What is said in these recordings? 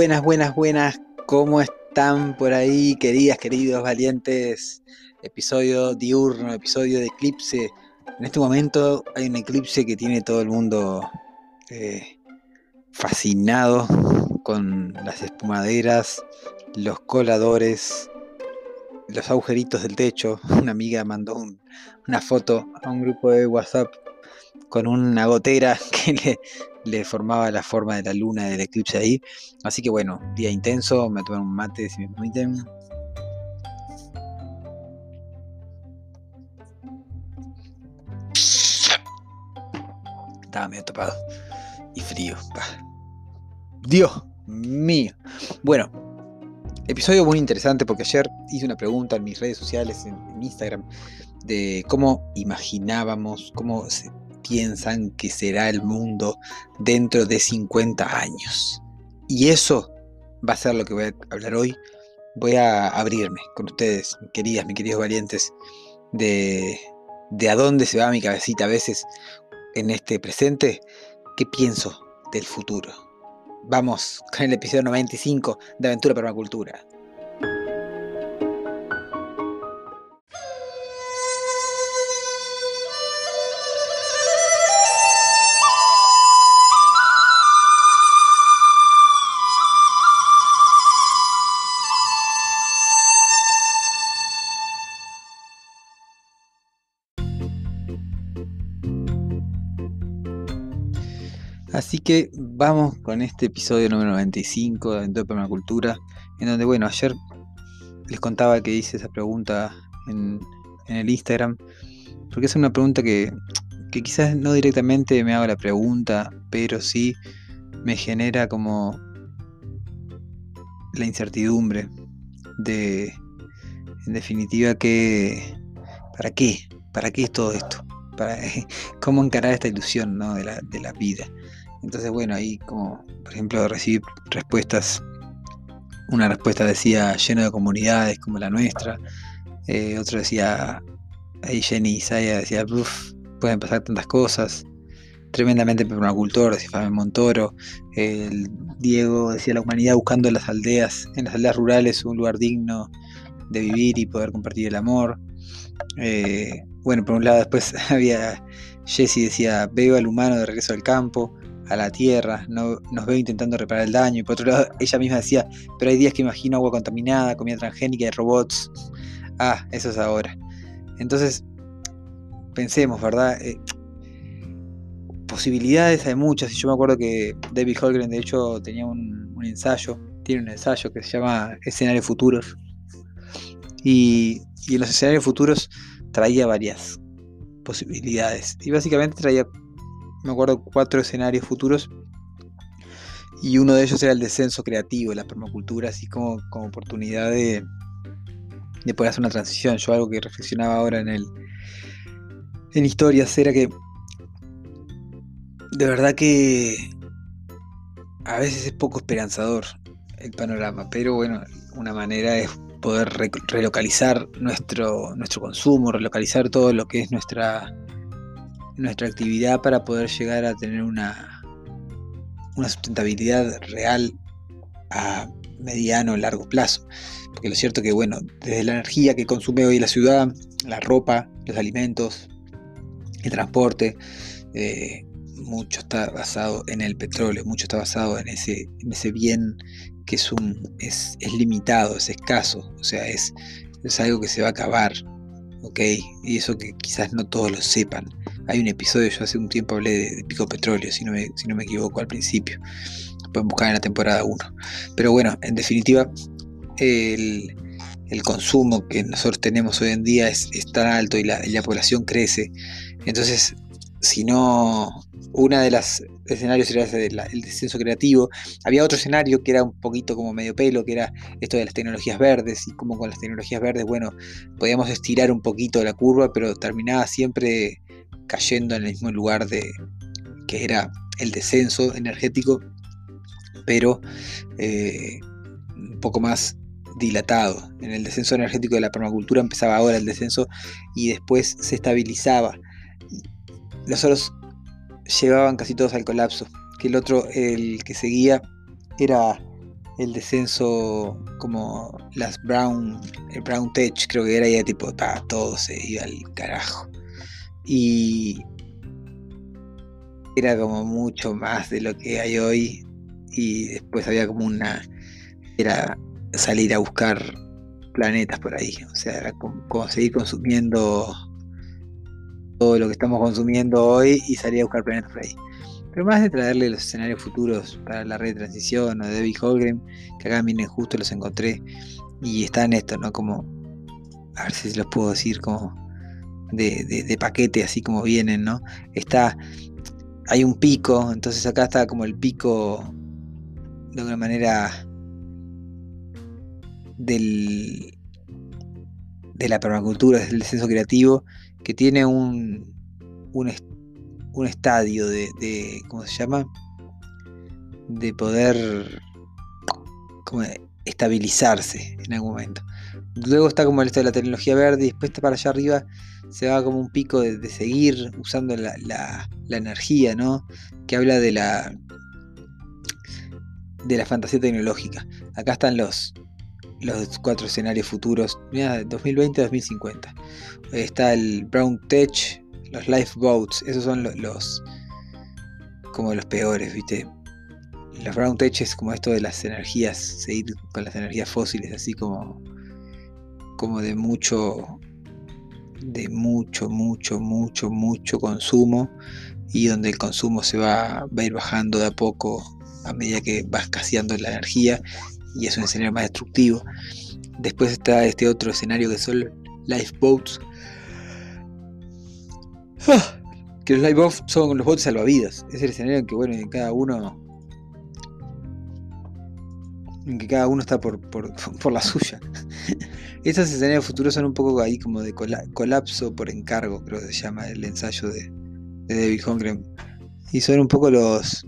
Buenas, buenas, buenas. ¿Cómo están por ahí, queridas, queridos, valientes? Episodio diurno, episodio de eclipse. En este momento hay un eclipse que tiene todo el mundo eh, fascinado con las espumaderas, los coladores, los agujeritos del techo. Una amiga mandó una foto a un grupo de WhatsApp con una gotera que le, le formaba la forma de la luna del eclipse ahí. Así que bueno, día intenso, me tomé un mate si me permiten. Estaba medio topado y frío. Dios mío. Bueno, episodio muy interesante porque ayer hice una pregunta en mis redes sociales, en, en Instagram, de cómo imaginábamos, cómo se, piensan que será el mundo dentro de 50 años. Y eso va a ser lo que voy a hablar hoy. Voy a abrirme con ustedes, mis queridas, mis queridos valientes, de, de a dónde se va mi cabecita a veces en este presente, qué pienso del futuro. Vamos con el episodio 95 de Aventura Permacultura. Así que vamos con este episodio número 95 de Aventura Permacultura, en donde, bueno, ayer les contaba que hice esa pregunta en, el Instagram, porque es una pregunta que, quizás no directamente me haga la pregunta, pero sí me genera como la incertidumbre de, en definitiva, que, ¿para qué? ¿Para qué es todo esto? Para, ¿Cómo encarar esta ilusión ¿no? de, la, de la vida? Entonces, bueno, ahí como, por ejemplo, recibir respuestas, una respuesta decía lleno de comunidades como la nuestra, eh, otro decía, ahí Jenny Isaiah decía, pueden pasar tantas cosas, tremendamente permacultor, decía Fabián Montoro, Diego decía la humanidad buscando en las aldeas, en las aldeas rurales un lugar digno de vivir y poder compartir el amor. Eh, bueno, por un lado después había Jesse decía, veo al humano de regreso al campo, a la tierra, no, nos veo intentando reparar el daño. Y por otro lado, ella misma decía, pero hay días que imagino agua contaminada, comida transgénica y robots. Ah, eso es ahora. Entonces, pensemos, ¿verdad? Eh, posibilidades hay muchas. Y yo me acuerdo que David Holgren, de hecho, tenía un, un ensayo, tiene un ensayo que se llama Escenarios Futuros. Y, y en los escenarios futuros traía varias posibilidades. Y básicamente traía me acuerdo, cuatro escenarios futuros. Y uno de ellos era el descenso creativo la permacultura, así como, como oportunidad de, de poder hacer una transición. Yo algo que reflexionaba ahora en el en historias era que de verdad que a veces es poco esperanzador el panorama, pero bueno, una manera es poder relocalizar nuestro, nuestro consumo, relocalizar todo lo que es nuestra nuestra actividad para poder llegar a tener una, una sustentabilidad real a mediano o largo plazo. Porque lo cierto que, bueno, desde la energía que consume hoy la ciudad, la ropa, los alimentos, el transporte, eh, mucho está basado en el petróleo, mucho está basado en ese, en ese bien que es, un, es, limitado, es escaso, o sea, es, es algo que se va a acabar, ¿ok? Y eso que quizás no todos lo sepan. Hay un episodio, yo hace un tiempo hablé de, pico petróleo, si no, me, si no me equivoco al principio. Pueden buscar en la temporada 1. Pero bueno, en definitiva, el, el consumo que nosotros tenemos hoy en día es, tan alto y la, población crece. Entonces, si no, una de las escenarios era el descenso creativo. Había otro escenario que era un poquito como medio pelo, que era esto de las tecnologías verdes, y como con las tecnologías verdes, bueno, podíamos estirar un poquito la curva, pero terminaba siempre cayendo en el mismo lugar de que era el descenso energético, pero eh, un poco más dilatado. En el descenso energético de la permacultura empezaba ahora el descenso y después se estabilizaba. Los otros llevaban casi todos al colapso, que el otro, el que seguía, era el descenso como las Brown, el Brown Tech, creo que era ya tipo, todo se iba al carajo. Y era como mucho más de lo que hay hoy y después había como una era salir a buscar planetas por ahí. O sea, era como, seguir consumiendo todo lo que estamos consumiendo hoy y salir a buscar planetas por ahí. Pero más de traerle los escenarios futuros para la red de transición o de David Holgren, que acá miren justo los encontré y están esto, ¿no? Como, a ver si los puedo decir como de, paquete, así como vienen, ¿no? Está, hay un pico, entonces acá está como el pico de una manera del, de la permacultura, del descenso creativo, que tiene un, un, estadio de, de, ¿cómo se llama? De poder como estabilizarse en algún momento. Luego está como el esto de la tecnología verde y después está para allá arriba se va como un pico de, seguir usando la, la, la, energía, ¿no? Que habla de la de la fantasía tecnológica. Acá están los los cuatro escenarios futuros, mira, 2020-2050. Está el Brown Tech, los Lifeboats, esos son los, como los peores, ¿viste? Los Brown Tech es como esto de las energías, seguir con las energías fósiles, así como, como de mucho, de mucho, mucho, mucho, mucho consumo y donde el consumo se va, va a ir bajando de a poco a medida que va escaseando la energía y es un escenario más destructivo. Después está este otro escenario que son lifeboats. Ah, que los lifeboats son los botes salvavidas. Es el escenario en que bueno, en cada uno. En que cada uno está por, por, la suya. Estos escenarios futuros son un poco ahí como de colapso por encargo, creo que se llama el ensayo de, de David Holmgren. Y son un poco los,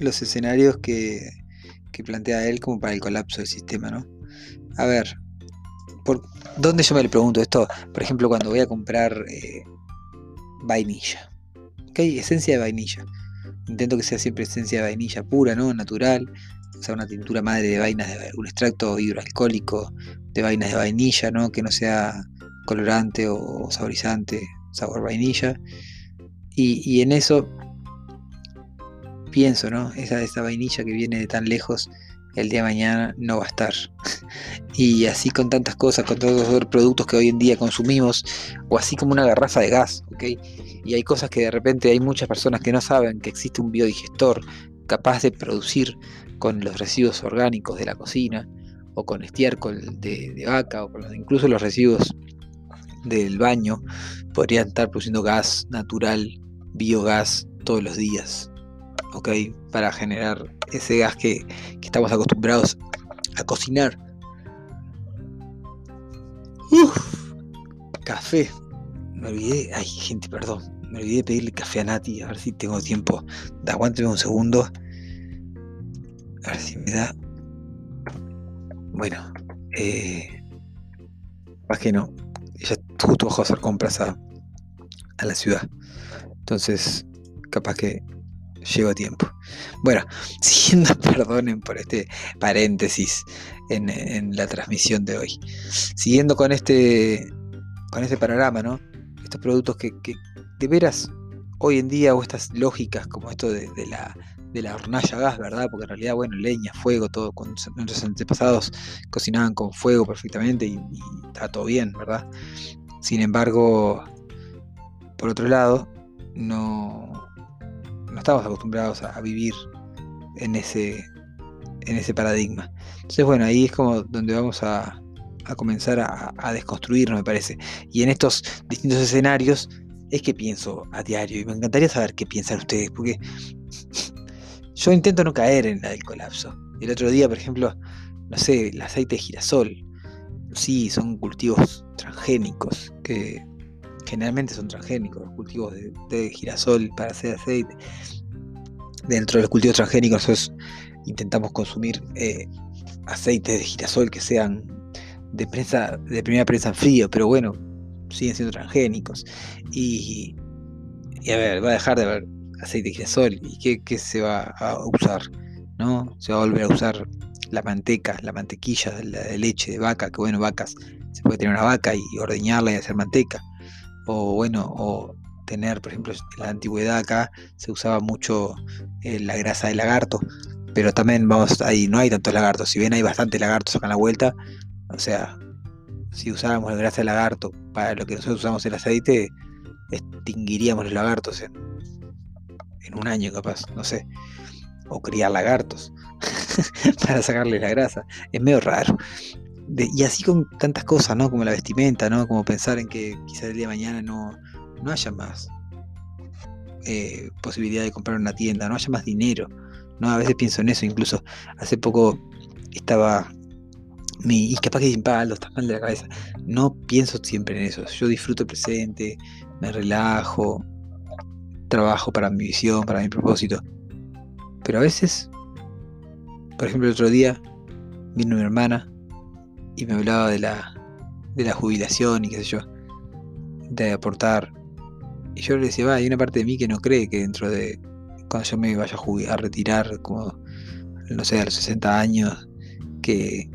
los escenarios que, que plantea él como para el colapso del sistema, ¿no? A ver, ¿por dónde yo me le pregunto esto? Por ejemplo, cuando voy a comprar eh, vainilla. ¿Ok? Esencia de vainilla. Intento que sea siempre esencia de vainilla pura, ¿no? Natural. O sea, una tintura madre de vainas, de un extracto hidroalcohólico de vainas de vainilla, ¿no? Que no sea colorante o saborizante, sabor vainilla. Y, en eso pienso, ¿no? Esa, esa vainilla que viene de tan lejos, el día de mañana no va a estar. y así con tantas cosas, con todos los productos que hoy en día consumimos, o así como una garrafa de gas, ¿ok? Y hay cosas que de repente hay muchas personas que no saben que existe un biodigestor capaz de producir con los residuos orgánicos de la cocina, o con estiércol de, de vaca, o con incluso los residuos del baño, podrían estar produciendo gas natural, biogás, todos los días. ¿ok? Para generar ese gas que, estamos acostumbrados a cocinar. café. Me olvidé, ay gente, perdón. Me olvidé pedirle café a Nati, a ver si tengo tiempo. Aguánteme un segundo. A ver si me da. Bueno, eh, que no. Ella justo bajó a hacer compras a, a la ciudad. Entonces, capaz que llego a tiempo. Bueno, siguiendo, perdonen por este paréntesis en, la transmisión de hoy. Siguiendo con este, con este panorama, ¿no? Estos productos que, de veras hoy en día, o estas lógicas como esto de, la, de la hornalla gas, ¿verdad? Porque en realidad, bueno, leña, fuego, todo, con nuestros antepasados cocinaban con fuego perfectamente y, y está todo bien, ¿verdad? Sin embargo, por otro lado, no, no estamos acostumbrados a, vivir en ese, en ese paradigma. Entonces, bueno, ahí es como donde vamos a, comenzar a, a, desconstruirnos, me parece. Y en estos distintos escenarios es que pienso a diario y me encantaría saber qué piensan ustedes, porque yo intento no caer en la del colapso. El otro día, por ejemplo, no sé, el aceite de girasol. Sí, son cultivos transgénicos que generalmente son transgénicos, los cultivos de, girasol para hacer aceite. Dentro de los cultivos transgénicos intentamos consumir eh, aceites de girasol que sean de prensa, de primera prensa en frío, pero bueno, siguen siendo transgénicos. Y, a ver, va a dejar de haber aceite de girasol y qué, se va a usar, ¿no? Se va a volver a usar la manteca, la mantequilla la, de leche de vaca, que bueno, vacas, se puede tener una vaca y ordeñarla y hacer manteca o bueno, o tener, por ejemplo, en la antigüedad acá se usaba mucho eh, la grasa de lagarto, pero también vamos ahí, no hay tantos lagartos, si bien hay bastantes lagartos acá en la vuelta, o sea, si usáramos la grasa de lagarto para lo que nosotros usamos el aceite, extinguiríamos los lagartos en, en un año capaz, no sé, o criar lagartos para sacarles la grasa, es medio raro y así con tantas cosas, ¿no? Como la vestimenta, ¿no? Como pensar en que quizás el día de mañana no, no haya más eh, posibilidad de comprar una tienda, no haya más dinero, ¿no? A veces pienso en eso, incluso hace poco estaba mi, y capaz que impaldo, está mal de la cabeza. No pienso siempre en eso. Yo disfruto el presente, me relajo, trabajo para mi visión, para mi propósito. Pero a veces, por ejemplo, el otro día vino mi hermana y me hablaba de la, de la jubilación y qué sé yo, de aportar. Y yo le decía, va, hay una parte de mí que no cree que dentro de cuando yo me vaya a, a retirar, como, no sé, a los 60 años, que,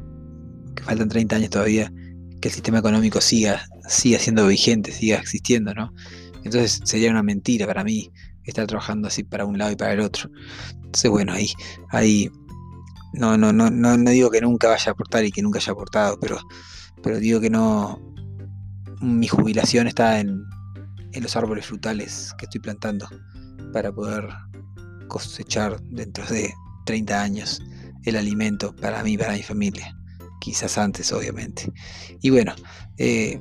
que, faltan 30 años todavía, que el sistema económico siga, siga siendo vigente, siga existiendo, ¿no? Entonces sería una mentira para mí estar trabajando así para un lado y para el otro. Entonces, bueno, ahí, ahí no, no, no, no, no digo que nunca vaya a aportar y que nunca haya aportado, pero, pero digo que no. Mi jubilación está en, en los árboles frutales que estoy plantando para poder cosechar dentro de 30 años el alimento para mí para mi familia. Quizás antes, obviamente. Y bueno, eh,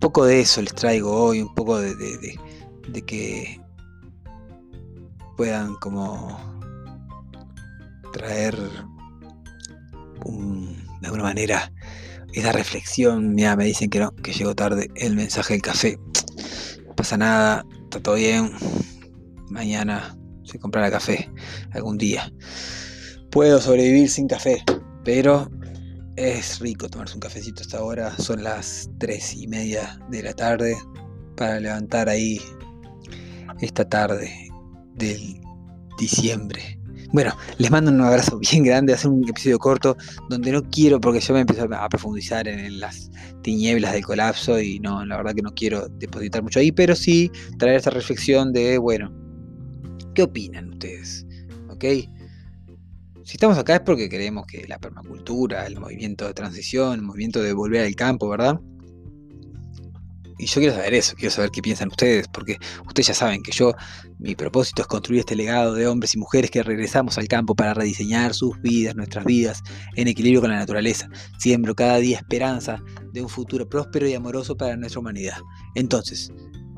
poco de eso les traigo hoy, un poco de, de, que puedan como traer de alguna manera esa reflexión. Mira, me dicen que no, que llegó tarde el mensaje del café. No pasa nada, está todo bien. Mañana se comprará café algún día. Puedo sobrevivir sin café, pero es rico tomarse un cafecito hasta ahora. Son las tres y media de la tarde para levantar ahí esta tarde del diciembre bueno, les mando un abrazo bien grande, hacer un episodio corto donde no quiero, porque yo me empiezo a profundizar en, las tinieblas del colapso y no, la verdad que no quiero depositar mucho ahí, pero sí traer esa reflexión de, bueno, ¿qué opinan ustedes? ¿Ok? Si estamos acá es porque queremos que la permacultura, el movimiento de transición, el movimiento de volver al campo, ¿verdad? Y yo quiero saber eso, quiero saber qué piensan ustedes, porque ustedes ya saben que yo, mi propósito es construir este legado de hombres y mujeres que regresamos al campo para rediseñar sus vidas, nuestras vidas, en equilibrio con la naturaleza. Siembro cada día esperanza de un futuro próspero y amoroso para nuestra humanidad. Entonces,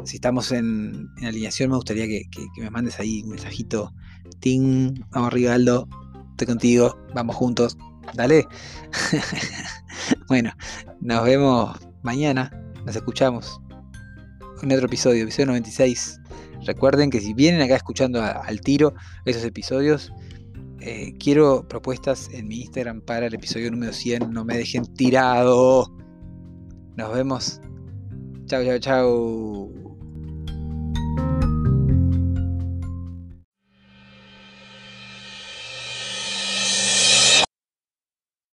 si estamos en, alineación, me gustaría que, me mandes ahí un mensajito. Ting, vamos arriba, Aldo, contigo, vamos juntos, dale. bueno, nos vemos mañana nos escuchamos en otro episodio, episodio 96. Recuerden que si vienen acá escuchando al tiro esos episodios, eh, quiero propuestas en mi Instagram para el episodio número 100. No me dejen tirado. Nos vemos. Chao, chao, chao.